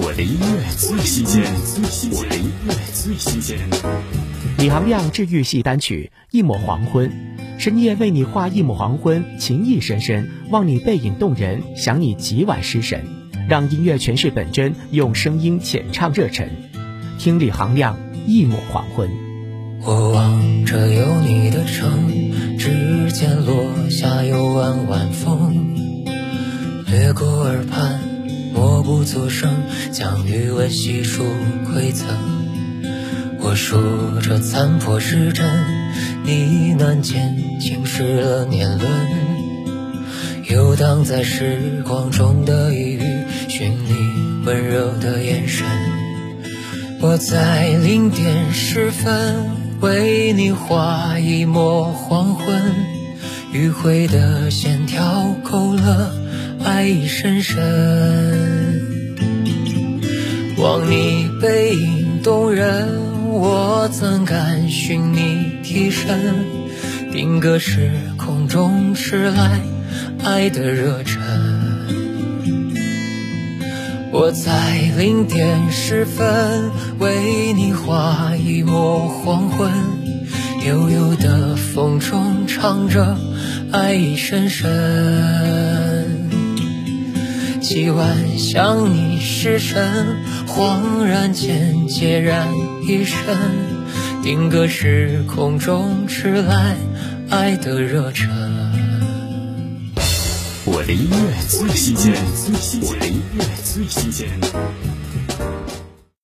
我的音乐最新鲜，我的音乐最新鲜。李行亮治愈系单曲《一抹黄昏》，深夜为你画一抹黄昏，情意深深，望你背影动人，想你几晚失神。让音乐诠释本真，用声音浅唱热忱。听李行亮《一抹黄昏》。我望着有你的城，指尖落下有弯弯风，掠过耳畔。不作声，将余温悉数馈赠。我数着残破时针，呢喃间侵蚀了年轮。游荡在时光中的一隅，寻你温柔的眼神。我在零点时分为你画一抹黄昏，迂回的线条勾勒爱意深深。望你背影动人，我怎敢寻你替身？定格时空中迟来爱的热忱。我在零点时分为你画一抹黄昏，悠悠的风中唱着爱意深深。几晚想你失神，恍然间孑然一身。定格时空中迟来爱的热忱。我的音乐最新鲜，我的音乐最新鲜。